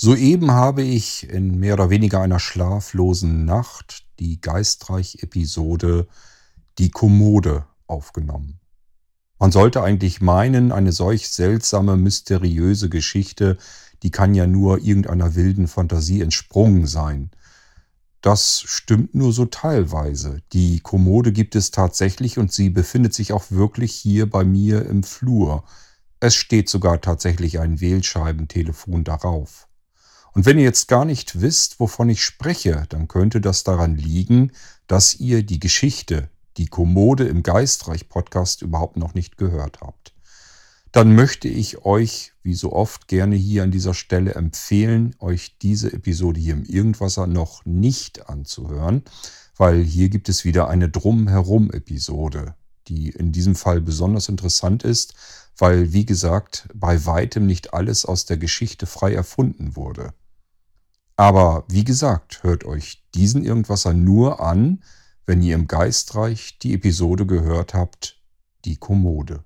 Soeben habe ich in mehr oder weniger einer schlaflosen Nacht die Geistreich-Episode Die Kommode aufgenommen. Man sollte eigentlich meinen, eine solch seltsame, mysteriöse Geschichte, die kann ja nur irgendeiner wilden Fantasie entsprungen sein. Das stimmt nur so teilweise. Die Kommode gibt es tatsächlich und sie befindet sich auch wirklich hier bei mir im Flur. Es steht sogar tatsächlich ein Wählscheibentelefon darauf. Und wenn ihr jetzt gar nicht wisst, wovon ich spreche, dann könnte das daran liegen, dass ihr die Geschichte, die Kommode im Geistreich Podcast überhaupt noch nicht gehört habt. Dann möchte ich euch, wie so oft, gerne hier an dieser Stelle empfehlen, euch diese Episode hier im Irgendwasser noch nicht anzuhören, weil hier gibt es wieder eine Drumherum-Episode, die in diesem Fall besonders interessant ist, weil, wie gesagt, bei weitem nicht alles aus der Geschichte frei erfunden wurde. Aber wie gesagt, hört euch diesen Irgendwasser nur an, wenn ihr im Geistreich die Episode gehört habt, die Kommode.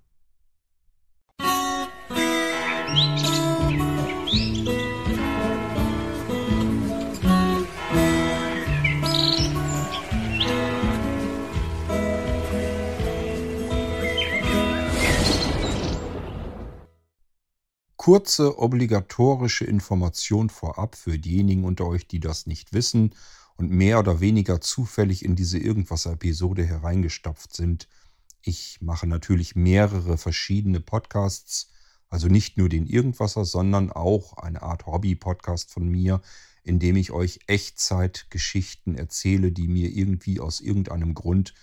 Kurze obligatorische Information vorab für diejenigen unter euch, die das nicht wissen und mehr oder weniger zufällig in diese Irgendwas-Episode hereingestapft sind. Ich mache natürlich mehrere verschiedene Podcasts, also nicht nur den Irgendwasser, sondern auch eine Art Hobby-Podcast von mir, in dem ich euch Echtzeitgeschichten erzähle, die mir irgendwie aus irgendeinem Grund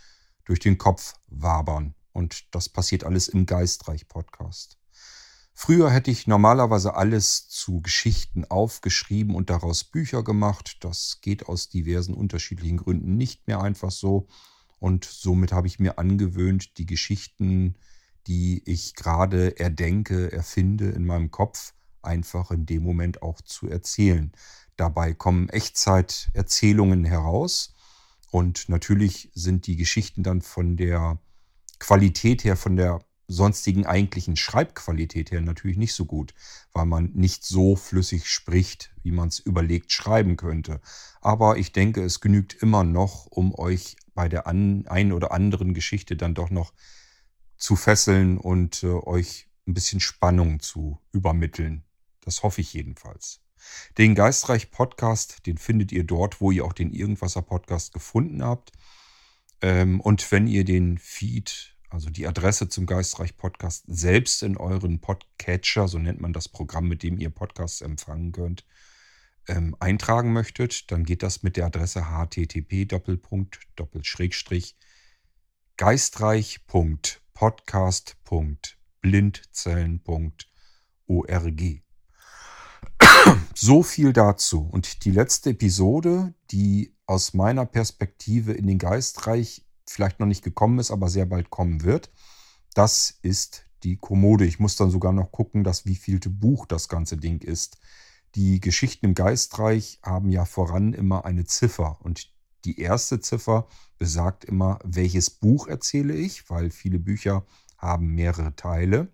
durch den Kopf wabern. Und das passiert alles im Geistreich-Podcast. Früher hätte ich normalerweise alles zu Geschichten aufgeschrieben und daraus Bücher gemacht. Das geht aus diversen unterschiedlichen Gründen nicht mehr einfach so. Und somit habe ich mir angewöhnt, die Geschichten, die ich gerade erdenke, erfinde in meinem Kopf, einfach in dem Moment auch zu erzählen. Dabei kommen Echtzeiterzählungen heraus. Und natürlich sind die Geschichten dann von der Qualität her, von der sonstigen eigentlichen Schreibqualität her natürlich nicht so gut, weil man nicht so flüssig spricht, wie man es überlegt schreiben könnte. Aber ich denke, es genügt immer noch, um euch bei der an, einen oder anderen Geschichte dann doch noch zu fesseln und äh, euch ein bisschen Spannung zu übermitteln. Das hoffe ich jedenfalls. Den Geistreich Podcast, den findet ihr dort, wo ihr auch den Irgendwasser Podcast gefunden habt. Ähm, und wenn ihr den Feed also die Adresse zum Geistreich Podcast selbst in euren Podcatcher, so nennt man das Programm, mit dem ihr Podcasts empfangen könnt, ähm, eintragen möchtet, dann geht das mit der Adresse http geistreich.podcast.blindzellen.org. So viel dazu. Und die letzte Episode, die aus meiner Perspektive in den Geistreich vielleicht noch nicht gekommen ist, aber sehr bald kommen wird. Das ist die Kommode. Ich muss dann sogar noch gucken, dass wievielte Buch das ganze Ding ist. Die Geschichten im Geistreich haben ja voran immer eine Ziffer und die erste Ziffer besagt immer, welches Buch erzähle ich, weil viele Bücher haben mehrere Teile.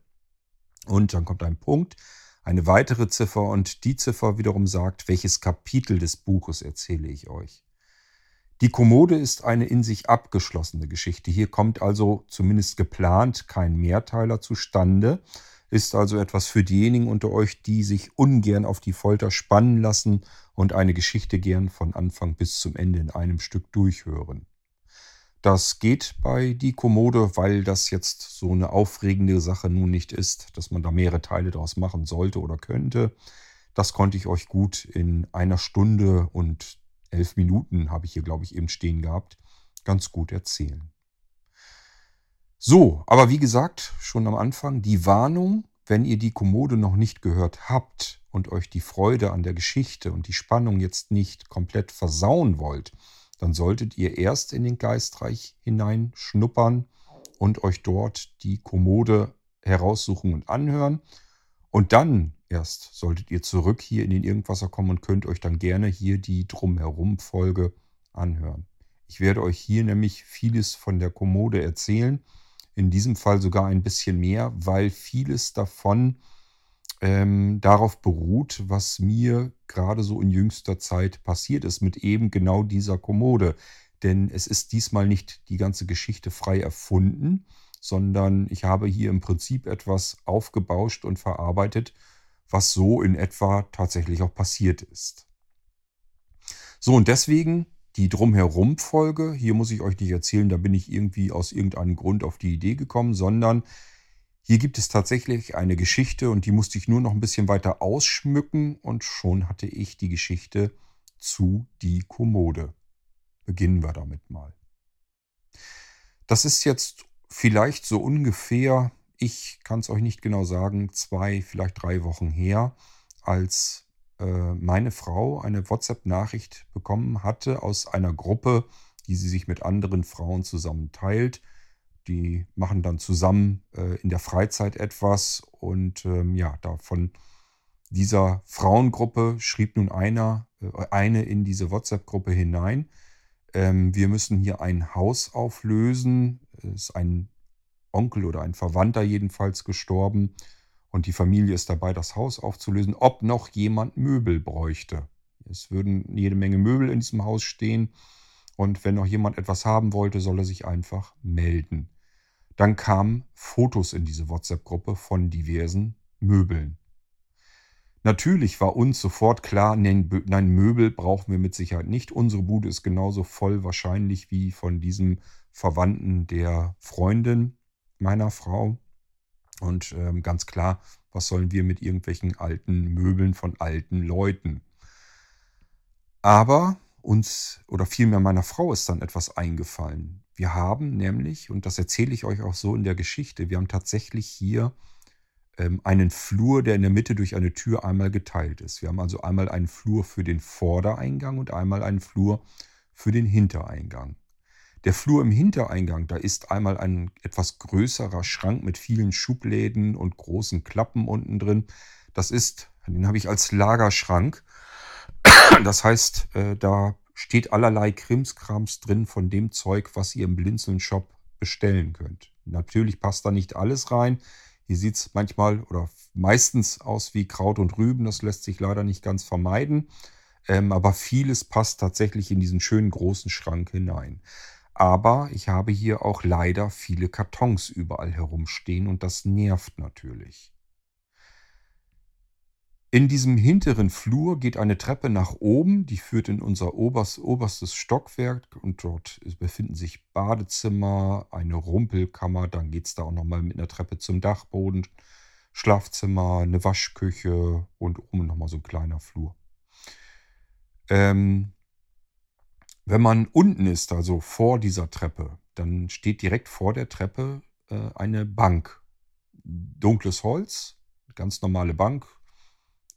Und dann kommt ein Punkt, eine weitere Ziffer und die Ziffer wiederum sagt, welches Kapitel des Buches erzähle ich euch. Die Kommode ist eine in sich abgeschlossene Geschichte. Hier kommt also zumindest geplant kein Mehrteiler zustande, ist also etwas für diejenigen unter euch, die sich ungern auf die Folter spannen lassen und eine Geschichte gern von Anfang bis zum Ende in einem Stück durchhören. Das geht bei die Kommode, weil das jetzt so eine aufregende Sache nun nicht ist, dass man da mehrere Teile daraus machen sollte oder könnte. Das konnte ich euch gut in einer Stunde und elf Minuten habe ich hier, glaube ich, eben stehen gehabt, ganz gut erzählen. So, aber wie gesagt, schon am Anfang die Warnung, wenn ihr die Kommode noch nicht gehört habt und euch die Freude an der Geschichte und die Spannung jetzt nicht komplett versauen wollt, dann solltet ihr erst in den Geistreich hineinschnuppern und euch dort die Kommode heraussuchen und anhören. Und dann erst solltet ihr zurück hier in den Irgendwasser kommen und könnt euch dann gerne hier die Drumherum-Folge anhören. Ich werde euch hier nämlich vieles von der Kommode erzählen. In diesem Fall sogar ein bisschen mehr, weil vieles davon ähm, darauf beruht, was mir gerade so in jüngster Zeit passiert ist mit eben genau dieser Kommode. Denn es ist diesmal nicht die ganze Geschichte frei erfunden, sondern ich habe hier im Prinzip etwas aufgebauscht und verarbeitet, was so in etwa tatsächlich auch passiert ist. So, und deswegen die Drumherum-Folge. Hier muss ich euch nicht erzählen, da bin ich irgendwie aus irgendeinem Grund auf die Idee gekommen, sondern hier gibt es tatsächlich eine Geschichte und die musste ich nur noch ein bisschen weiter ausschmücken und schon hatte ich die Geschichte zu die Kommode. Beginnen wir damit mal. Das ist jetzt vielleicht so ungefähr, ich kann es euch nicht genau sagen, zwei, vielleicht drei Wochen her, als äh, meine Frau eine WhatsApp-Nachricht bekommen hatte aus einer Gruppe, die sie sich mit anderen Frauen zusammen teilt. Die machen dann zusammen äh, in der Freizeit etwas und ähm, ja, davon dieser Frauengruppe schrieb nun einer, äh, eine in diese WhatsApp-Gruppe hinein. Ähm, wir müssen hier ein Haus auflösen. Es ist ein Onkel oder ein Verwandter jedenfalls gestorben. Und die Familie ist dabei, das Haus aufzulösen, ob noch jemand Möbel bräuchte. Es würden jede Menge Möbel in diesem Haus stehen. Und wenn noch jemand etwas haben wollte, soll er sich einfach melden. Dann kamen Fotos in diese WhatsApp-Gruppe von diversen Möbeln. Natürlich war uns sofort klar, nein, Möbel brauchen wir mit Sicherheit nicht. Unsere Bude ist genauso voll wahrscheinlich wie von diesem Verwandten der Freundin meiner Frau. Und ähm, ganz klar, was sollen wir mit irgendwelchen alten Möbeln von alten Leuten? Aber uns oder vielmehr meiner Frau ist dann etwas eingefallen. Wir haben nämlich, und das erzähle ich euch auch so in der Geschichte, wir haben tatsächlich hier ähm, einen Flur, der in der Mitte durch eine Tür einmal geteilt ist. Wir haben also einmal einen Flur für den Vordereingang und einmal einen Flur für den Hintereingang. Der Flur im Hintereingang, da ist einmal ein etwas größerer Schrank mit vielen Schubläden und großen Klappen unten drin. Das ist, den habe ich als Lagerschrank. Das heißt, äh, da steht allerlei Krimskrams drin von dem Zeug, was ihr im Blinzeln-Shop bestellen könnt. Natürlich passt da nicht alles rein. Hier sieht es manchmal oder meistens aus wie Kraut und Rüben. Das lässt sich leider nicht ganz vermeiden. Ähm, aber vieles passt tatsächlich in diesen schönen großen Schrank hinein. Aber ich habe hier auch leider viele Kartons überall herumstehen und das nervt natürlich. In diesem hinteren Flur geht eine Treppe nach oben, die führt in unser oberst, oberstes Stockwerk und dort befinden sich Badezimmer, eine Rumpelkammer, dann geht es da auch nochmal mit einer Treppe zum Dachboden, Schlafzimmer, eine Waschküche und oben nochmal so ein kleiner Flur. Ähm, wenn man unten ist, also vor dieser Treppe, dann steht direkt vor der Treppe äh, eine Bank. Dunkles Holz, ganz normale Bank,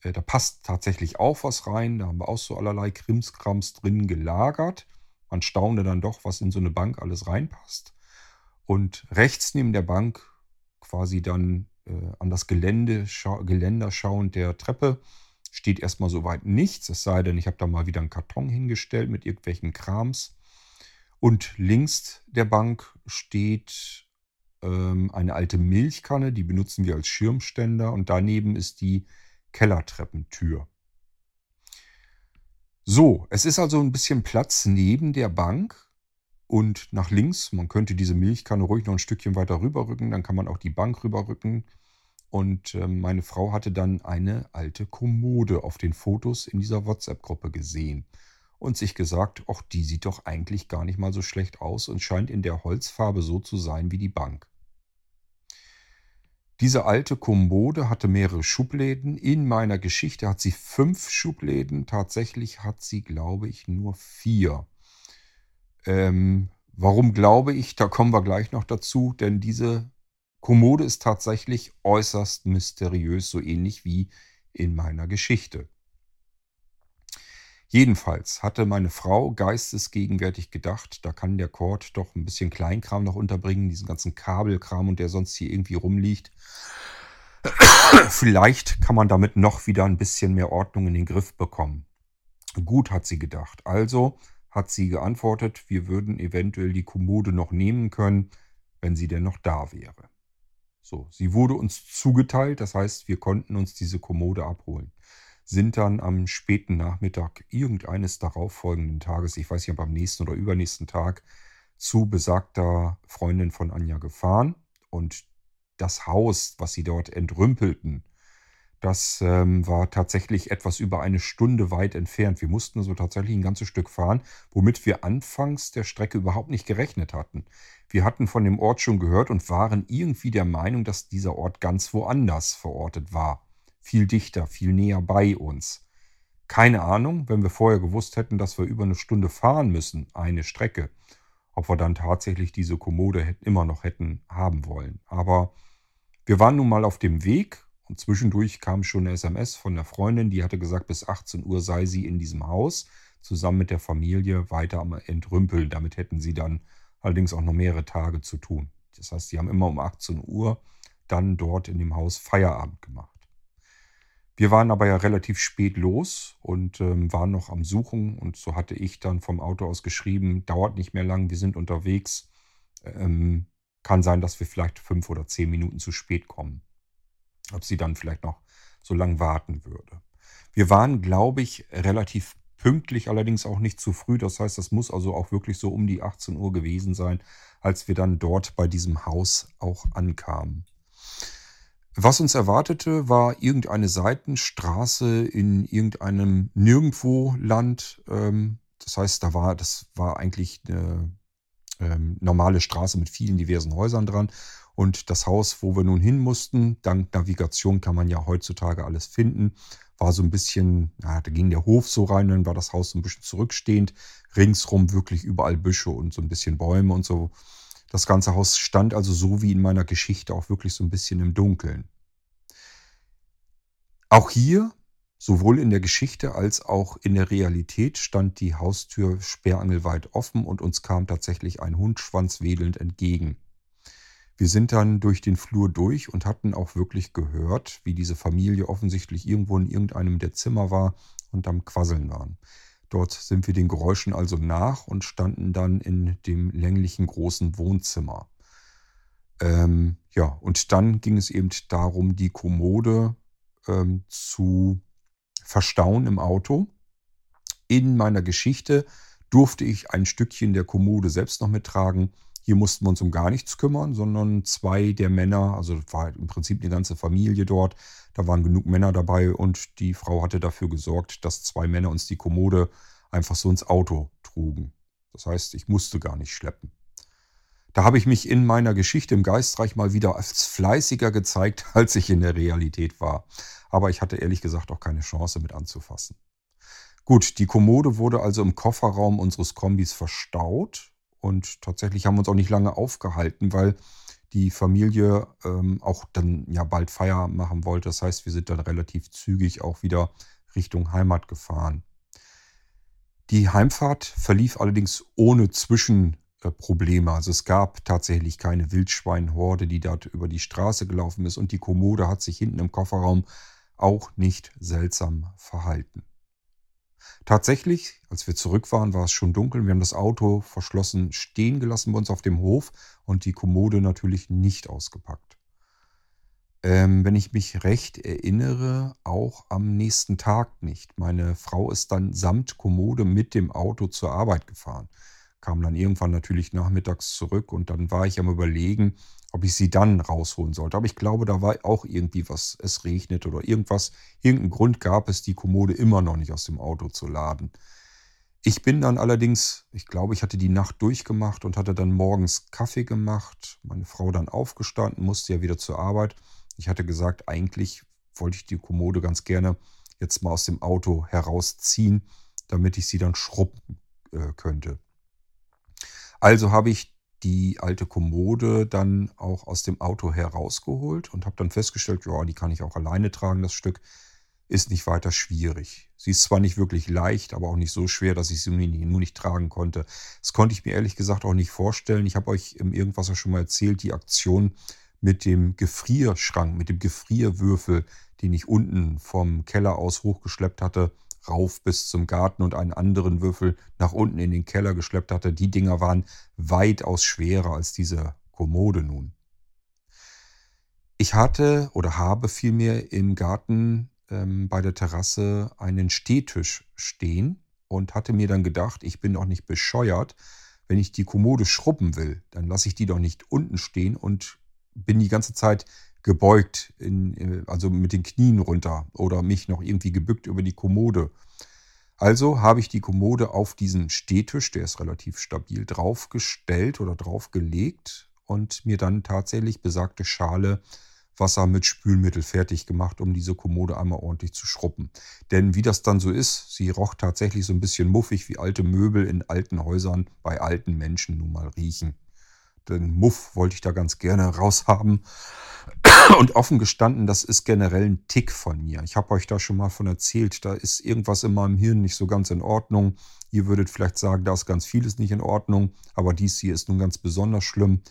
äh, da passt tatsächlich auch was rein. Da haben wir auch so allerlei Krimskrams drin gelagert. Man staune dann doch, was in so eine Bank alles reinpasst. Und rechts neben der Bank, quasi dann äh, an das Gelände, scha Geländer schauend der Treppe, steht erstmal soweit nichts. Es sei denn, ich habe da mal wieder einen Karton hingestellt mit irgendwelchen Krams. Und links der Bank steht ähm, eine alte Milchkanne, die benutzen wir als Schirmständer. Und daneben ist die Kellertreppentür. So, es ist also ein bisschen Platz neben der Bank und nach links. Man könnte diese Milchkanne ruhig noch ein Stückchen weiter rüberrücken, dann kann man auch die Bank rüberrücken. Und äh, meine Frau hatte dann eine alte Kommode auf den Fotos in dieser WhatsApp-Gruppe gesehen und sich gesagt, ach, die sieht doch eigentlich gar nicht mal so schlecht aus und scheint in der Holzfarbe so zu sein wie die Bank. Diese alte Kommode hatte mehrere Schubläden. In meiner Geschichte hat sie fünf Schubläden. Tatsächlich hat sie, glaube ich, nur vier. Ähm, warum glaube ich? Da kommen wir gleich noch dazu, denn diese Kommode ist tatsächlich äußerst mysteriös, so ähnlich wie in meiner Geschichte. Jedenfalls hatte meine Frau geistesgegenwärtig gedacht, da kann der Cord doch ein bisschen Kleinkram noch unterbringen, diesen ganzen Kabelkram und der sonst hier irgendwie rumliegt. Vielleicht kann man damit noch wieder ein bisschen mehr Ordnung in den Griff bekommen. Gut, hat sie gedacht. Also hat sie geantwortet, wir würden eventuell die Kommode noch nehmen können, wenn sie denn noch da wäre. So, sie wurde uns zugeteilt, das heißt, wir konnten uns diese Kommode abholen. Sind dann am späten Nachmittag irgendeines darauffolgenden Tages, ich weiß nicht, ob am nächsten oder übernächsten Tag, zu besagter Freundin von Anja gefahren. Und das Haus, was sie dort entrümpelten, das ähm, war tatsächlich etwas über eine Stunde weit entfernt. Wir mussten also tatsächlich ein ganzes Stück fahren, womit wir anfangs der Strecke überhaupt nicht gerechnet hatten. Wir hatten von dem Ort schon gehört und waren irgendwie der Meinung, dass dieser Ort ganz woanders verortet war. Viel dichter, viel näher bei uns. Keine Ahnung, wenn wir vorher gewusst hätten, dass wir über eine Stunde fahren müssen, eine Strecke, ob wir dann tatsächlich diese Kommode immer noch hätten haben wollen. Aber wir waren nun mal auf dem Weg und zwischendurch kam schon eine SMS von der Freundin, die hatte gesagt, bis 18 Uhr sei sie in diesem Haus, zusammen mit der Familie weiter am Entrümpeln. Damit hätten sie dann allerdings auch noch mehrere Tage zu tun. Das heißt, sie haben immer um 18 Uhr dann dort in dem Haus Feierabend gemacht. Wir waren aber ja relativ spät los und ähm, waren noch am Suchen und so hatte ich dann vom Auto aus geschrieben, dauert nicht mehr lang, wir sind unterwegs. Ähm, kann sein, dass wir vielleicht fünf oder zehn Minuten zu spät kommen ob sie dann vielleicht noch so lang warten würde. Wir waren, glaube ich, relativ pünktlich, allerdings auch nicht zu früh. Das heißt, das muss also auch wirklich so um die 18 Uhr gewesen sein, als wir dann dort bei diesem Haus auch ankamen. Was uns erwartete, war irgendeine Seitenstraße in irgendeinem Nirgendwo-Land. Ähm, das heißt, da war, das war eigentlich eine ähm, normale Straße mit vielen diversen Häusern dran. Und das Haus, wo wir nun hin mussten, dank Navigation kann man ja heutzutage alles finden, war so ein bisschen, ja, da ging der Hof so rein, dann war das Haus so ein bisschen zurückstehend, ringsrum wirklich überall Büsche und so ein bisschen Bäume und so. Das ganze Haus stand also so wie in meiner Geschichte auch wirklich so ein bisschen im Dunkeln. Auch hier, sowohl in der Geschichte als auch in der Realität, stand die Haustür sperrangelweit offen und uns kam tatsächlich ein Hund schwanzwedelnd entgegen. Wir sind dann durch den Flur durch und hatten auch wirklich gehört, wie diese Familie offensichtlich irgendwo in irgendeinem der Zimmer war und am Quasseln waren. Dort sind wir den Geräuschen also nach und standen dann in dem länglichen großen Wohnzimmer. Ähm, ja, und dann ging es eben darum, die Kommode ähm, zu verstauen im Auto. In meiner Geschichte durfte ich ein Stückchen der Kommode selbst noch mittragen hier mussten wir uns um gar nichts kümmern, sondern zwei der Männer, also war im Prinzip eine ganze Familie dort, da waren genug Männer dabei und die Frau hatte dafür gesorgt, dass zwei Männer uns die Kommode einfach so ins Auto trugen. Das heißt, ich musste gar nicht schleppen. Da habe ich mich in meiner Geschichte im Geistreich mal wieder als fleißiger gezeigt, als ich in der Realität war. Aber ich hatte ehrlich gesagt auch keine Chance mit anzufassen. Gut, die Kommode wurde also im Kofferraum unseres Kombis verstaut und tatsächlich haben wir uns auch nicht lange aufgehalten, weil die Familie ähm, auch dann ja bald Feier machen wollte. Das heißt, wir sind dann relativ zügig auch wieder Richtung Heimat gefahren. Die Heimfahrt verlief allerdings ohne Zwischenprobleme. Also es gab tatsächlich keine Wildschweinhorde, die dort über die Straße gelaufen ist und die Kommode hat sich hinten im Kofferraum auch nicht seltsam verhalten. Tatsächlich, als wir zurück waren, war es schon dunkel. Wir haben das Auto verschlossen stehen gelassen bei uns auf dem Hof und die Kommode natürlich nicht ausgepackt. Ähm, wenn ich mich recht erinnere, auch am nächsten Tag nicht. Meine Frau ist dann samt Kommode mit dem Auto zur Arbeit gefahren. Kam dann irgendwann natürlich nachmittags zurück und dann war ich am Überlegen, ob ich sie dann rausholen sollte. Aber ich glaube, da war auch irgendwie was. Es regnet oder irgendwas. Irgendeinen Grund gab es, die Kommode immer noch nicht aus dem Auto zu laden. Ich bin dann allerdings, ich glaube, ich hatte die Nacht durchgemacht und hatte dann morgens Kaffee gemacht. Meine Frau dann aufgestanden, musste ja wieder zur Arbeit. Ich hatte gesagt, eigentlich wollte ich die Kommode ganz gerne jetzt mal aus dem Auto herausziehen, damit ich sie dann schrubben äh, könnte. Also habe ich die alte Kommode dann auch aus dem Auto herausgeholt und habe dann festgestellt, ja, die kann ich auch alleine tragen, das Stück ist nicht weiter schwierig. Sie ist zwar nicht wirklich leicht, aber auch nicht so schwer, dass ich sie nur nicht tragen konnte. Das konnte ich mir ehrlich gesagt auch nicht vorstellen. Ich habe euch im Irgendwas schon mal erzählt, die Aktion mit dem Gefrierschrank, mit dem Gefrierwürfel, den ich unten vom Keller aus hochgeschleppt hatte rauf bis zum Garten und einen anderen Würfel nach unten in den Keller geschleppt hatte. Die Dinger waren weitaus schwerer als diese Kommode nun. Ich hatte oder habe vielmehr im Garten ähm, bei der Terrasse einen Stehtisch stehen und hatte mir dann gedacht, ich bin doch nicht bescheuert, wenn ich die Kommode schrubben will, dann lasse ich die doch nicht unten stehen und bin die ganze Zeit gebeugt, in, also mit den Knien runter oder mich noch irgendwie gebückt über die Kommode. Also habe ich die Kommode auf diesen Stehtisch, der ist relativ stabil, draufgestellt oder draufgelegt und mir dann tatsächlich besagte Schale Wasser mit Spülmittel fertig gemacht, um diese Kommode einmal ordentlich zu schrubben. Denn wie das dann so ist, sie roch tatsächlich so ein bisschen muffig, wie alte Möbel in alten Häusern bei alten Menschen nun mal riechen. Den Muff wollte ich da ganz gerne raushaben. Und offen gestanden, das ist generell ein Tick von mir. Ich habe euch da schon mal von erzählt, da ist irgendwas in meinem Hirn nicht so ganz in Ordnung. Ihr würdet vielleicht sagen, da ist ganz vieles nicht in Ordnung, aber dies hier ist nun ganz besonders schlimm.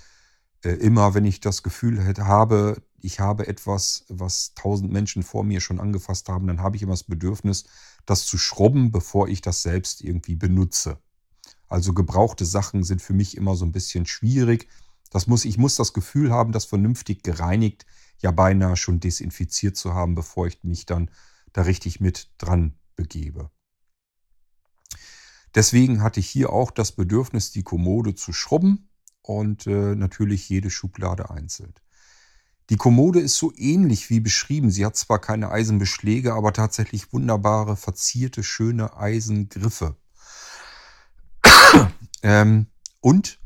Äh, immer wenn ich das Gefühl habe, ich habe etwas, was tausend Menschen vor mir schon angefasst haben, dann habe ich immer das Bedürfnis, das zu schrubben, bevor ich das selbst irgendwie benutze. Also gebrauchte Sachen sind für mich immer so ein bisschen schwierig. Das muss, ich muss das Gefühl haben, das vernünftig gereinigt, ja beinahe schon desinfiziert zu haben, bevor ich mich dann da richtig mit dran begebe. Deswegen hatte ich hier auch das Bedürfnis, die Kommode zu schrubben und äh, natürlich jede Schublade einzeln. Die Kommode ist so ähnlich wie beschrieben. Sie hat zwar keine Eisenbeschläge, aber tatsächlich wunderbare, verzierte, schöne Eisengriffe. Ähm, und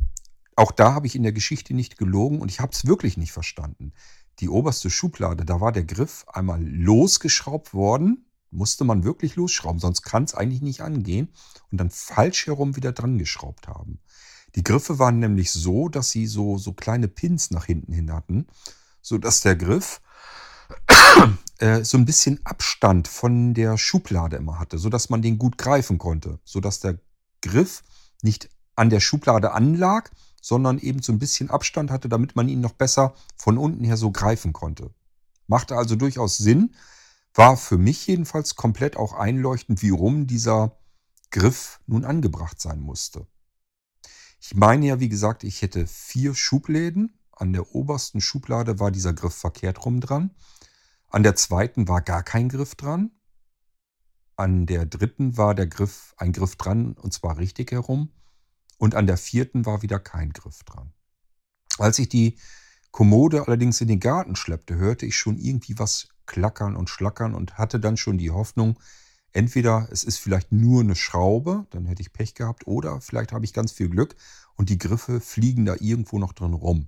auch da habe ich in der Geschichte nicht gelogen und ich habe es wirklich nicht verstanden. Die oberste Schublade, da war der Griff einmal losgeschraubt worden, musste man wirklich losschrauben, sonst kann es eigentlich nicht angehen und dann falsch herum wieder dran geschraubt haben. Die Griffe waren nämlich so, dass sie so, so kleine Pins nach hinten hin hatten so dass der Griff äh, so ein bisschen Abstand von der Schublade immer hatte, so dass man den gut greifen konnte, so dass der Griff nicht an der Schublade anlag, sondern eben so ein bisschen Abstand hatte, damit man ihn noch besser von unten her so greifen konnte. Machte also durchaus Sinn, war für mich jedenfalls komplett auch einleuchtend, wie rum dieser Griff nun angebracht sein musste. Ich meine ja, wie gesagt, ich hätte vier Schubläden an der obersten Schublade war dieser Griff verkehrt rum dran. An der zweiten war gar kein Griff dran. An der dritten war der Griff, ein Griff dran und zwar richtig herum. Und an der vierten war wieder kein Griff dran. Als ich die Kommode allerdings in den Garten schleppte, hörte ich schon irgendwie was klackern und schlackern und hatte dann schon die Hoffnung, entweder es ist vielleicht nur eine Schraube, dann hätte ich Pech gehabt, oder vielleicht habe ich ganz viel Glück und die Griffe fliegen da irgendwo noch drin rum.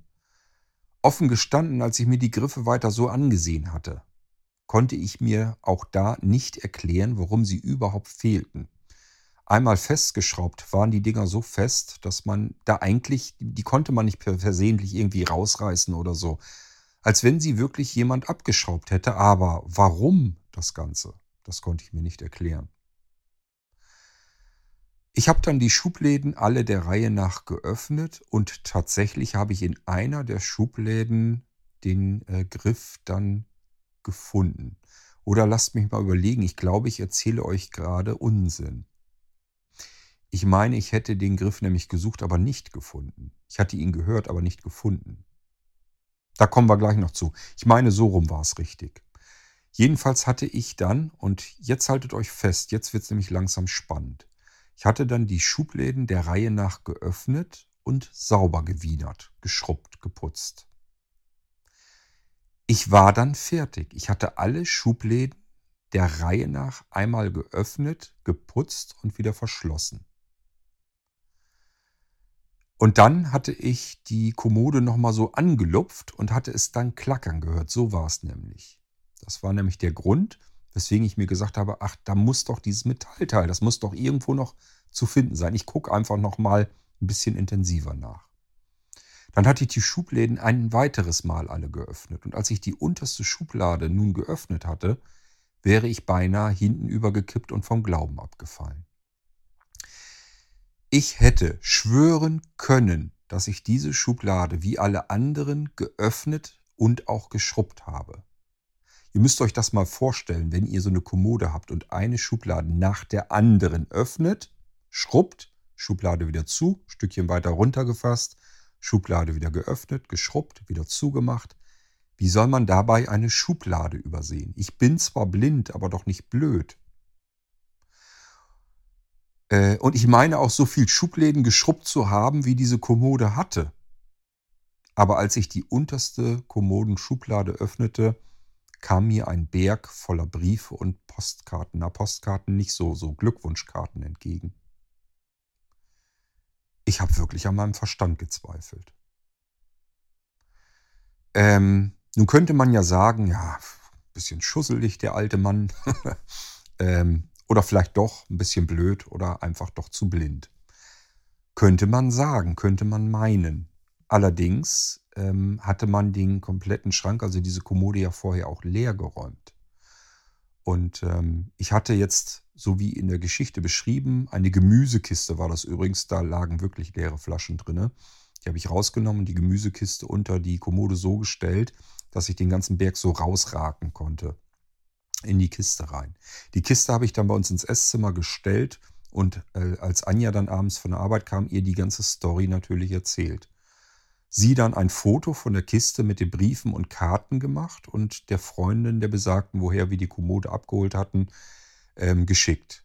Offen gestanden, als ich mir die Griffe weiter so angesehen hatte, konnte ich mir auch da nicht erklären, warum sie überhaupt fehlten. Einmal festgeschraubt waren die Dinger so fest, dass man da eigentlich, die konnte man nicht versehentlich irgendwie rausreißen oder so. Als wenn sie wirklich jemand abgeschraubt hätte. Aber warum das Ganze? Das konnte ich mir nicht erklären. Ich habe dann die Schubläden alle der Reihe nach geöffnet und tatsächlich habe ich in einer der Schubläden den äh, Griff dann gefunden. Oder lasst mich mal überlegen, ich glaube, ich erzähle euch gerade Unsinn. Ich meine, ich hätte den Griff nämlich gesucht, aber nicht gefunden. Ich hatte ihn gehört, aber nicht gefunden. Da kommen wir gleich noch zu. Ich meine, so rum war es richtig. Jedenfalls hatte ich dann, und jetzt haltet euch fest, jetzt wird es nämlich langsam spannend. Ich hatte dann die Schubläden der Reihe nach geöffnet und sauber gewienert, geschrubbt, geputzt. Ich war dann fertig. Ich hatte alle Schubläden der Reihe nach einmal geöffnet, geputzt und wieder verschlossen. Und dann hatte ich die Kommode nochmal so angelupft und hatte es dann klackern gehört. So war es nämlich. Das war nämlich der Grund, Weswegen ich mir gesagt habe, ach, da muss doch dieses Metallteil, das muss doch irgendwo noch zu finden sein. Ich gucke einfach noch mal ein bisschen intensiver nach. Dann hatte ich die Schubläden ein weiteres Mal alle geöffnet. Und als ich die unterste Schublade nun geöffnet hatte, wäre ich beinahe hinten übergekippt und vom Glauben abgefallen. Ich hätte schwören können, dass ich diese Schublade wie alle anderen geöffnet und auch geschrubbt habe. Ihr müsst euch das mal vorstellen, wenn ihr so eine Kommode habt und eine Schublade nach der anderen öffnet, schrubbt, Schublade wieder zu, Stückchen weiter runtergefasst, Schublade wieder geöffnet, geschrubbt, wieder zugemacht. Wie soll man dabei eine Schublade übersehen? Ich bin zwar blind, aber doch nicht blöd. Äh, und ich meine auch so viel Schubläden geschrubbt zu haben, wie diese Kommode hatte. Aber als ich die unterste Kommodenschublade öffnete, kam mir ein Berg voller Briefe und Postkarten. Na, Postkarten nicht so, so Glückwunschkarten entgegen. Ich habe wirklich an meinem Verstand gezweifelt. Ähm, nun könnte man ja sagen, ja, bisschen schusselig, der alte Mann. ähm, oder vielleicht doch ein bisschen blöd oder einfach doch zu blind. Könnte man sagen, könnte man meinen. Allerdings ähm, hatte man den kompletten Schrank, also diese Kommode ja vorher auch leer geräumt. Und ähm, ich hatte jetzt, so wie in der Geschichte beschrieben, eine Gemüsekiste war das übrigens, da lagen wirklich leere Flaschen drin. Die habe ich rausgenommen, die Gemüsekiste unter die Kommode so gestellt, dass ich den ganzen Berg so rausraken konnte in die Kiste rein. Die Kiste habe ich dann bei uns ins Esszimmer gestellt und äh, als Anja dann abends von der Arbeit kam, ihr die ganze Story natürlich erzählt. Sie dann ein Foto von der Kiste mit den Briefen und Karten gemacht und der Freundin der besagten, woher wir die Kommode abgeholt hatten, ähm, geschickt.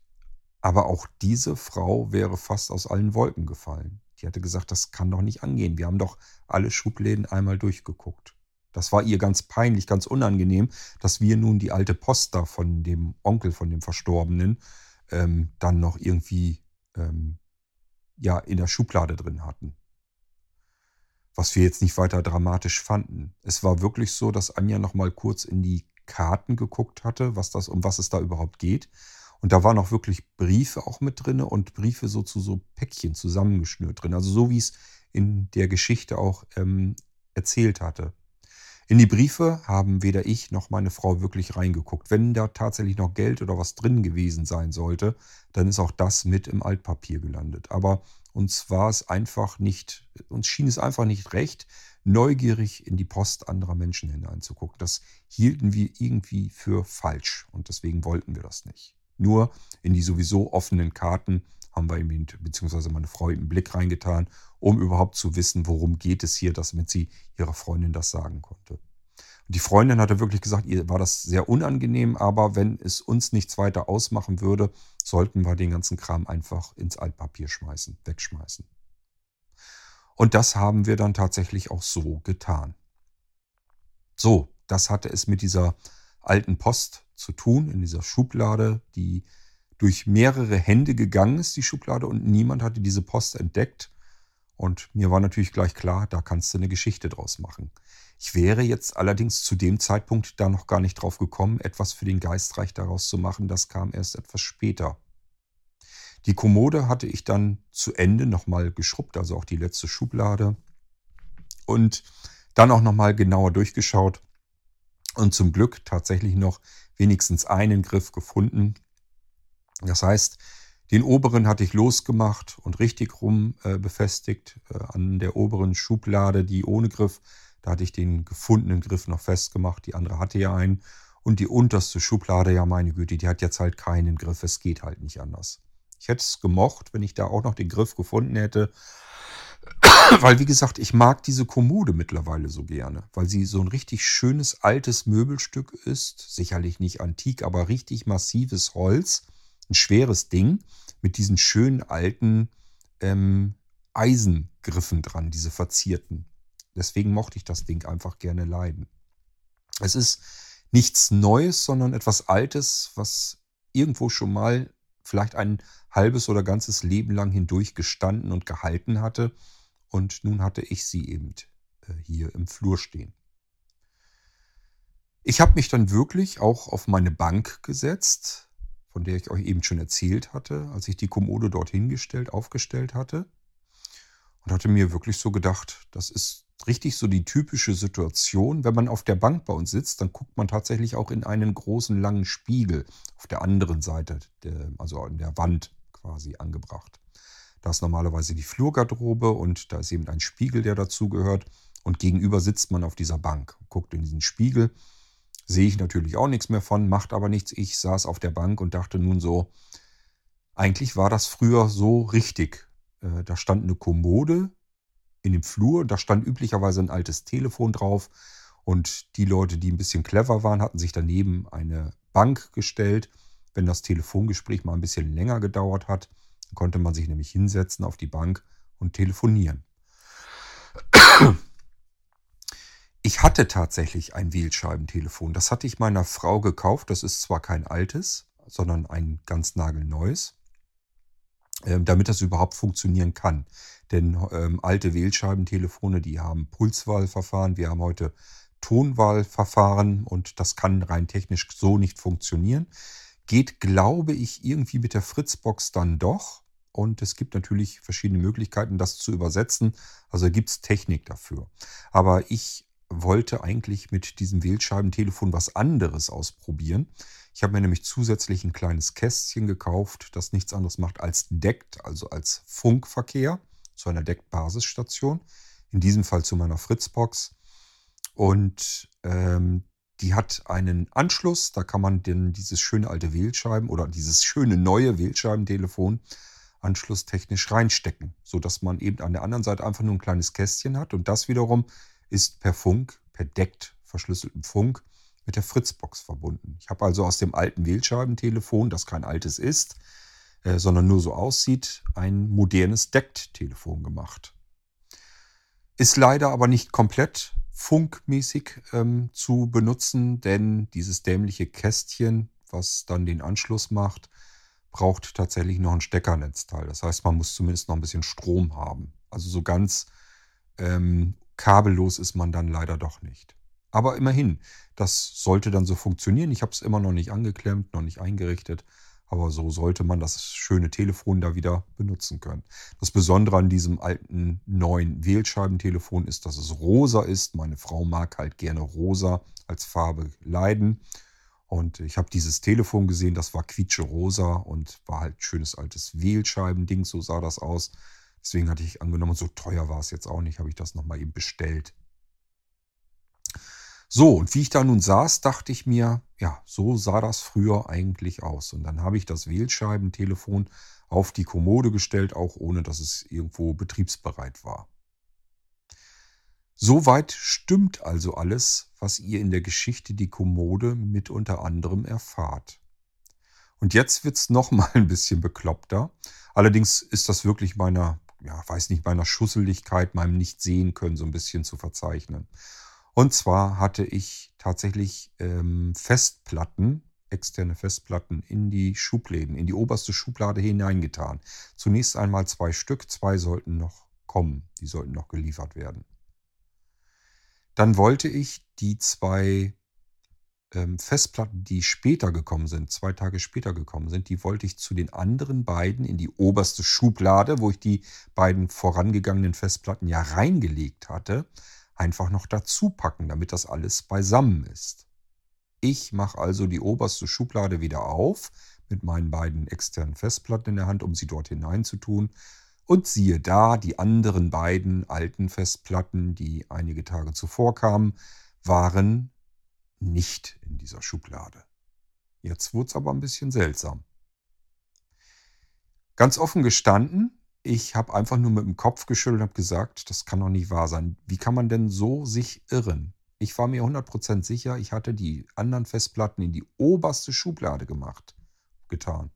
Aber auch diese Frau wäre fast aus allen Wolken gefallen. Die hatte gesagt, das kann doch nicht angehen. Wir haben doch alle Schubläden einmal durchgeguckt. Das war ihr ganz peinlich, ganz unangenehm, dass wir nun die alte Post da von dem Onkel, von dem Verstorbenen, ähm, dann noch irgendwie ähm, ja, in der Schublade drin hatten. Was wir jetzt nicht weiter dramatisch fanden. Es war wirklich so, dass Anja noch mal kurz in die Karten geguckt hatte, was das, um was es da überhaupt geht. Und da waren auch wirklich Briefe auch mit drin und Briefe so zu so Päckchen zusammengeschnürt drin. Also so wie es in der Geschichte auch ähm, erzählt hatte. In die Briefe haben weder ich noch meine Frau wirklich reingeguckt. Wenn da tatsächlich noch Geld oder was drin gewesen sein sollte, dann ist auch das mit im Altpapier gelandet. Aber uns war es einfach nicht, uns schien es einfach nicht recht, neugierig in die Post anderer Menschen hineinzugucken. Das hielten wir irgendwie für falsch und deswegen wollten wir das nicht. Nur in die sowieso offenen Karten haben wir ihm, beziehungsweise meine Frau einen Blick reingetan, um überhaupt zu wissen, worum geht es hier, damit sie ihrer Freundin das sagen konnte. Und die Freundin hatte wirklich gesagt, ihr war das sehr unangenehm, aber wenn es uns nichts weiter ausmachen würde, sollten wir den ganzen Kram einfach ins Altpapier schmeißen, wegschmeißen. Und das haben wir dann tatsächlich auch so getan. So, das hatte es mit dieser alten Post zu tun, in dieser Schublade, die durch mehrere Hände gegangen ist, die Schublade, und niemand hatte diese Post entdeckt. Und mir war natürlich gleich klar, da kannst du eine Geschichte draus machen. Ich wäre jetzt allerdings zu dem Zeitpunkt da noch gar nicht drauf gekommen, etwas für den Geistreich daraus zu machen. Das kam erst etwas später. Die Kommode hatte ich dann zu Ende nochmal geschrubbt, also auch die letzte Schublade. Und dann auch nochmal genauer durchgeschaut. Und zum Glück tatsächlich noch wenigstens einen Griff gefunden, das heißt, den oberen hatte ich losgemacht und richtig rum äh, befestigt äh, an der oberen Schublade, die ohne Griff. Da hatte ich den gefundenen Griff noch festgemacht. Die andere hatte ja einen. Und die unterste Schublade, ja meine Güte, die hat jetzt halt keinen Griff. Es geht halt nicht anders. Ich hätte es gemocht, wenn ich da auch noch den Griff gefunden hätte. Weil, wie gesagt, ich mag diese Kommode mittlerweile so gerne, weil sie so ein richtig schönes altes Möbelstück ist. Sicherlich nicht antik, aber richtig massives Holz ein schweres Ding mit diesen schönen alten ähm, Eisengriffen dran, diese verzierten. Deswegen mochte ich das Ding einfach gerne leiden. Es ist nichts Neues, sondern etwas Altes, was irgendwo schon mal vielleicht ein halbes oder ganzes Leben lang hindurch gestanden und gehalten hatte. Und nun hatte ich sie eben äh, hier im Flur stehen. Ich habe mich dann wirklich auch auf meine Bank gesetzt, von der ich euch eben schon erzählt hatte, als ich die Kommode dort hingestellt, aufgestellt hatte. Und hatte mir wirklich so gedacht, das ist richtig so die typische Situation. Wenn man auf der Bank bei uns sitzt, dann guckt man tatsächlich auch in einen großen langen Spiegel auf der anderen Seite, der, also an der Wand quasi angebracht. Da ist normalerweise die Flurgarderobe und da ist eben ein Spiegel, der dazugehört. Und gegenüber sitzt man auf dieser Bank, guckt in diesen Spiegel Sehe ich natürlich auch nichts mehr von, macht aber nichts. Ich saß auf der Bank und dachte nun so, eigentlich war das früher so richtig. Äh, da stand eine Kommode in dem Flur, da stand üblicherweise ein altes Telefon drauf Und die Leute, die ein bisschen clever waren, hatten sich daneben eine Bank gestellt. Wenn das Telefongespräch mal ein bisschen länger gedauert hat, konnte man sich nämlich hinsetzen auf die Bank und telefonieren. Ich hatte tatsächlich ein Wählscheibentelefon. Das hatte ich meiner Frau gekauft. Das ist zwar kein altes, sondern ein ganz nagelneues, ähm, damit das überhaupt funktionieren kann. Denn ähm, alte Wählscheibentelefone, die haben Pulswahlverfahren. Wir haben heute Tonwahlverfahren und das kann rein technisch so nicht funktionieren. Geht, glaube ich, irgendwie mit der Fritzbox dann doch. Und es gibt natürlich verschiedene Möglichkeiten, das zu übersetzen. Also gibt es Technik dafür. Aber ich wollte eigentlich mit diesem Wählscheibentelefon was anderes ausprobieren. Ich habe mir nämlich zusätzlich ein kleines Kästchen gekauft, das nichts anderes macht als deckt, also als Funkverkehr zu einer Deckbasisstation. In diesem Fall zu meiner Fritzbox. Und ähm, die hat einen Anschluss, da kann man denn dieses schöne alte Wählscheiben oder dieses schöne neue Wählscheibentelefon anschlusstechnisch reinstecken, sodass man eben an der anderen Seite einfach nur ein kleines Kästchen hat und das wiederum ist per Funk, per deckt verschlüsseltem Funk mit der Fritzbox verbunden. Ich habe also aus dem alten Wählscheibentelefon, das kein altes ist, äh, sondern nur so aussieht, ein modernes Deckt-Telefon gemacht. Ist leider aber nicht komplett funkmäßig ähm, zu benutzen, denn dieses dämliche Kästchen, was dann den Anschluss macht, braucht tatsächlich noch ein Steckernetzteil. Das heißt, man muss zumindest noch ein bisschen Strom haben. Also so ganz ähm, kabellos ist man dann leider doch nicht. Aber immerhin, das sollte dann so funktionieren. Ich habe es immer noch nicht angeklemmt, noch nicht eingerichtet. Aber so sollte man das schöne Telefon da wieder benutzen können. Das Besondere an diesem alten neuen Wählscheibentelefon ist, dass es rosa ist. Meine Frau mag halt gerne rosa als Farbe leiden. Und ich habe dieses Telefon gesehen, das war quietsche rosa und war halt schönes altes Wählscheibending, so sah das aus. Deswegen hatte ich angenommen, so teuer war es jetzt auch nicht, habe ich das nochmal eben bestellt. So, und wie ich da nun saß, dachte ich mir, ja, so sah das früher eigentlich aus. Und dann habe ich das Wählscheibentelefon auf die Kommode gestellt, auch ohne dass es irgendwo betriebsbereit war. Soweit stimmt also alles, was ihr in der Geschichte die Kommode mit unter anderem erfahrt. Und jetzt wird's noch mal ein bisschen bekloppter. Allerdings ist das wirklich meiner, ja, weiß nicht, meiner Schusseligkeit, meinem Nicht-Sehen können so ein bisschen zu verzeichnen. Und zwar hatte ich tatsächlich ähm, Festplatten, externe Festplatten in die Schubläden, in die oberste Schublade hineingetan. Zunächst einmal zwei Stück, zwei sollten noch kommen, die sollten noch geliefert werden. Dann wollte ich die zwei Festplatten, die später gekommen sind, zwei Tage später gekommen sind, die wollte ich zu den anderen beiden in die oberste Schublade, wo ich die beiden vorangegangenen Festplatten ja reingelegt hatte, einfach noch dazu packen, damit das alles beisammen ist. Ich mache also die oberste Schublade wieder auf mit meinen beiden externen Festplatten in der Hand, um sie dort hineinzutun und siehe da, die anderen beiden alten Festplatten, die einige Tage zuvor kamen, waren nicht in dieser Schublade. Jetzt wurde es aber ein bisschen seltsam. Ganz offen gestanden, ich habe einfach nur mit dem Kopf geschüttelt und habe gesagt, das kann doch nicht wahr sein. Wie kann man denn so sich irren? Ich war mir 100% sicher, ich hatte die anderen Festplatten in die oberste Schublade gemacht, getan.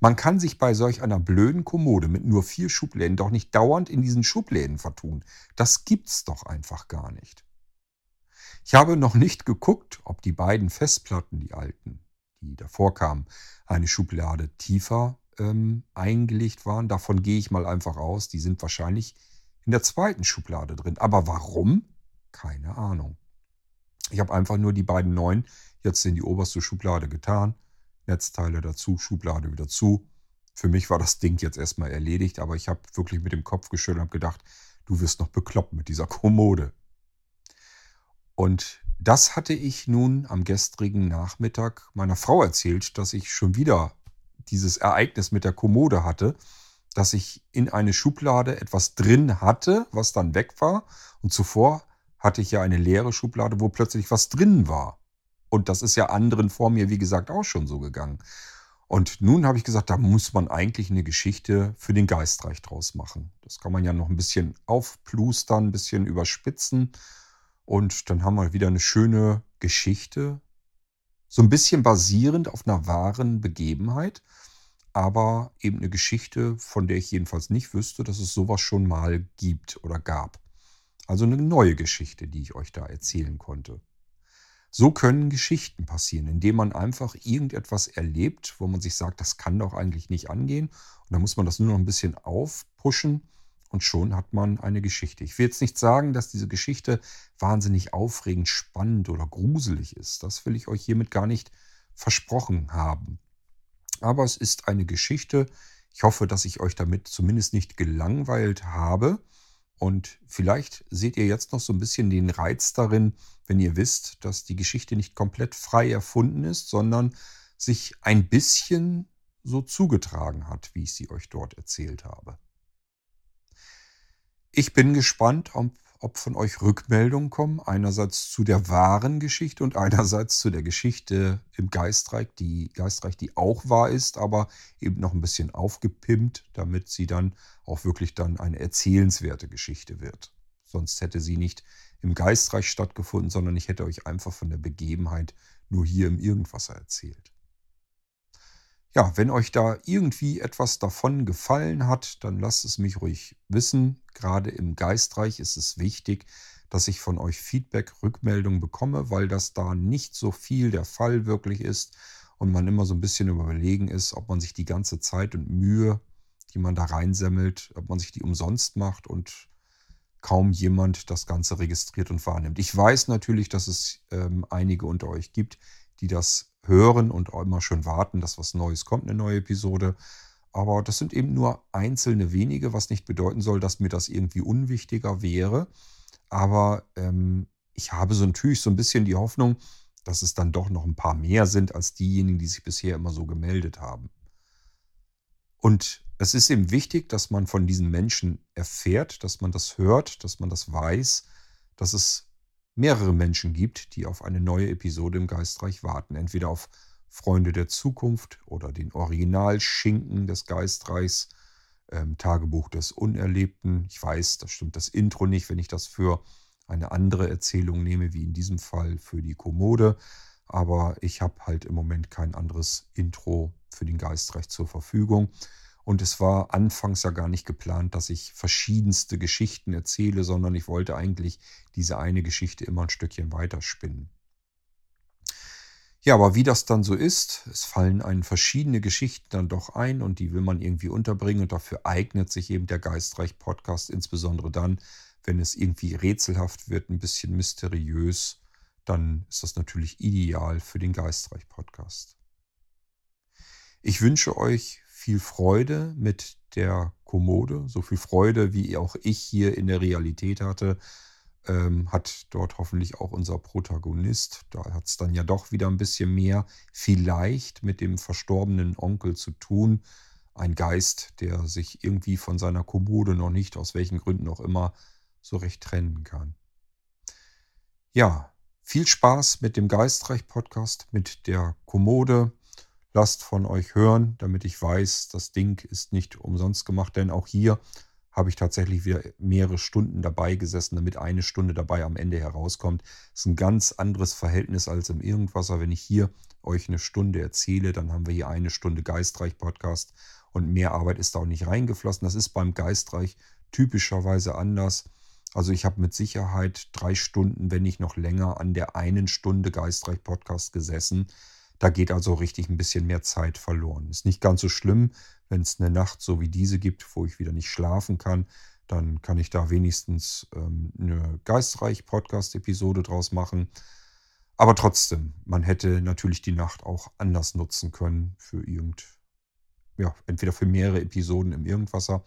Man kann sich bei solch einer blöden Kommode mit nur vier Schubläden doch nicht dauernd in diesen Schubläden vertun. Das gibt's doch einfach gar nicht. Ich habe noch nicht geguckt, ob die beiden Festplatten, die alten, die davor kamen, eine Schublade tiefer ähm, eingelegt waren. Davon gehe ich mal einfach aus. Die sind wahrscheinlich in der zweiten Schublade drin. Aber warum? Keine Ahnung. Ich habe einfach nur die beiden neuen jetzt in die oberste Schublade getan Netzteile dazu, Schublade wieder zu. Für mich war das Ding jetzt erstmal erledigt, aber ich habe wirklich mit dem Kopf geschüttelt und habe gedacht, du wirst noch bekloppt mit dieser Kommode. Und das hatte ich nun am gestrigen Nachmittag meiner Frau erzählt, dass ich schon wieder dieses Ereignis mit der Kommode hatte, dass ich in eine Schublade etwas drin hatte, was dann weg war. Und zuvor hatte ich ja eine leere Schublade, wo plötzlich was drin war. Und das ist ja anderen vor mir, wie gesagt, auch schon so gegangen. Und nun habe ich gesagt, da muss man eigentlich eine Geschichte für den Geistreich draus machen. Das kann man ja noch ein bisschen aufplustern, ein bisschen überspitzen. Und dann haben wir wieder eine schöne Geschichte. So ein bisschen basierend auf einer wahren Begebenheit. Aber eben eine Geschichte, von der ich jedenfalls nicht wüsste, dass es sowas schon mal gibt oder gab. Also eine neue Geschichte, die ich euch da erzählen konnte. So können Geschichten passieren, indem man einfach irgendetwas erlebt, wo man sich sagt, das kann doch eigentlich nicht angehen. Und dann muss man das nur noch ein bisschen aufpushen und schon hat man eine Geschichte. Ich will jetzt nicht sagen, dass diese Geschichte wahnsinnig aufregend, spannend oder gruselig ist. Das will ich euch hiermit gar nicht versprochen haben. Aber es ist eine Geschichte. Ich hoffe, dass ich euch damit zumindest nicht gelangweilt habe. Und vielleicht seht ihr jetzt noch so ein bisschen den Reiz darin, wenn ihr wisst, dass die Geschichte nicht komplett frei erfunden ist, sondern sich ein bisschen so zugetragen hat, wie ich sie euch dort erzählt habe. Ich bin gespannt, ob, ob von euch Rückmeldungen kommen. Einerseits zu der wahren Geschichte und einerseits zu der Geschichte im Geistreich, die Geistreich, die auch wahr ist, aber eben noch ein bisschen aufgepimpt, damit sie dann auch wirklich dann eine erzählenswerte Geschichte wird. Sonst hätte sie nicht im Geistreich stattgefunden, sondern ich hätte euch einfach von der Begebenheit nur hier im Irgendwasser erzählt. Ja, wenn euch da irgendwie etwas davon gefallen hat, dann lasst es mich ruhig wissen. Gerade im Geistreich ist es wichtig, dass ich von euch Feedback, Rückmeldung bekomme, weil das da nicht so viel der Fall wirklich ist und man immer so ein bisschen überlegen ist, ob man sich die ganze Zeit und Mühe, die man da reinsemmelt, ob man sich die umsonst macht und kaum jemand das Ganze registriert und wahrnimmt. Ich weiß natürlich, dass es ähm, einige unter euch gibt, die das hören und auch immer schon warten, dass was Neues kommt, eine neue Episode. Aber das sind eben nur einzelne wenige, was nicht bedeuten soll, dass mir das irgendwie unwichtiger wäre. Aber ähm, ich habe so natürlich so ein bisschen die Hoffnung, dass es dann doch noch ein paar mehr sind als diejenigen, die sich bisher immer so gemeldet haben. Und es ist eben wichtig, dass man von diesen Menschen erfährt, dass man das hört, dass man das weiß, dass es mehrere Menschen gibt, die auf eine neue Episode im Geistreich warten. Entweder auf Freunde der Zukunft oder den Originalschinken des Geistreichs, ähm, Tagebuch des Unerlebten. Ich weiß, das stimmt das Intro nicht, wenn ich das für eine andere Erzählung nehme, wie in diesem Fall für die Kommode. Aber ich habe halt im Moment kein anderes Intro für den Geistreich zur Verfügung. Und es war anfangs ja gar nicht geplant, dass ich verschiedenste Geschichten erzähle, sondern ich wollte eigentlich diese eine Geschichte immer ein Stückchen weiterspinnen. Ja, aber wie das dann so ist, es fallen einen verschiedene Geschichten dann doch ein und die will man irgendwie unterbringen und dafür eignet sich eben der Geistreich Podcast, insbesondere dann, wenn es irgendwie rätselhaft wird, ein bisschen mysteriös, dann ist das natürlich ideal für den Geistreich Podcast. Ich wünsche euch viel Freude mit der Kommode, so viel Freude, wie auch ich hier in der Realität hatte, ähm, hat dort hoffentlich auch unser Protagonist. Da hat es dann ja doch wieder ein bisschen mehr vielleicht mit dem verstorbenen Onkel zu tun. Ein Geist, der sich irgendwie von seiner Kommode noch nicht, aus welchen Gründen auch immer, so recht trennen kann. Ja, viel Spaß mit dem Geistreich-Podcast, mit der Kommode. Lasst von euch hören, damit ich weiß, das Ding ist nicht umsonst gemacht, denn auch hier habe ich tatsächlich wieder mehrere Stunden dabei gesessen, damit eine Stunde dabei am Ende herauskommt. Das ist ein ganz anderes Verhältnis als im Irgendwasser. Wenn ich hier euch eine Stunde erzähle, dann haben wir hier eine Stunde Geistreich-Podcast und mehr Arbeit ist da auch nicht reingeflossen. Das ist beim Geistreich typischerweise anders. Also ich habe mit Sicherheit drei Stunden, wenn nicht noch länger, an der einen Stunde Geistreich-Podcast gesessen. Da geht also richtig ein bisschen mehr Zeit verloren. Ist nicht ganz so schlimm, wenn es eine Nacht so wie diese gibt, wo ich wieder nicht schlafen kann. Dann kann ich da wenigstens ähm, eine Geistreich-Podcast-Episode draus machen. Aber trotzdem, man hätte natürlich die Nacht auch anders nutzen können für irgend, ja, entweder für mehrere Episoden im Irgendwasser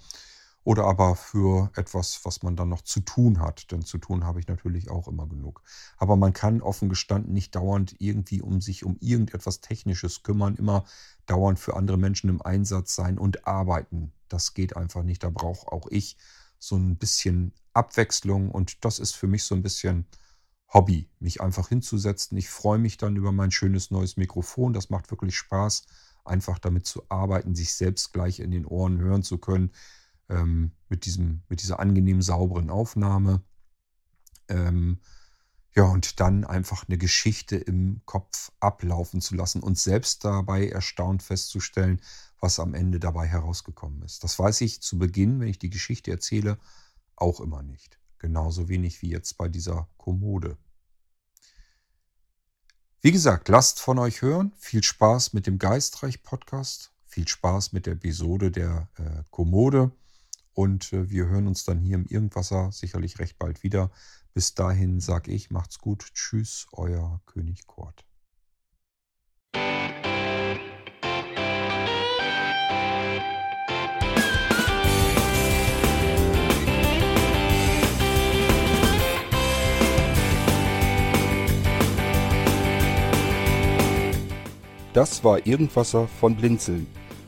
oder aber für etwas, was man dann noch zu tun hat. Denn zu tun habe ich natürlich auch immer genug. Aber man kann offen gestanden nicht dauernd irgendwie um sich um irgendetwas Technisches kümmern, immer dauernd für andere Menschen im Einsatz sein und arbeiten. Das geht einfach nicht. Da brauche auch ich so ein bisschen Abwechslung und das ist für mich so ein bisschen Hobby, mich einfach hinzusetzen. Ich freue mich dann über mein schönes neues Mikrofon. Das macht wirklich Spaß, einfach damit zu arbeiten, sich selbst gleich in den Ohren hören zu können ähm, mit, diesem, mit dieser angenehmen, sauberen Aufnahme. Ähm, Ja, und dann einfach eine Geschichte im Kopf ablaufen zu lassen und selbst dabei erstaunt festzustellen, was am Ende dabei herausgekommen ist. Das weiß ich zu Beginn, wenn ich die Geschichte erzähle, auch immer nicht. Genauso wenig wie jetzt bei dieser Kommode. Wie gesagt, lasst von euch hören. Viel Spaß mit dem Geistreich-Podcast. Viel Spaß mit der Episode der äh, Kommode. Und äh, wir hören uns dann hier im Irgendwasser sicherlich recht bald wieder. Bis dahin sage ich, macht's gut. Tschüss, euer König Kurt. Das war Irgendwasser von Blinzeln.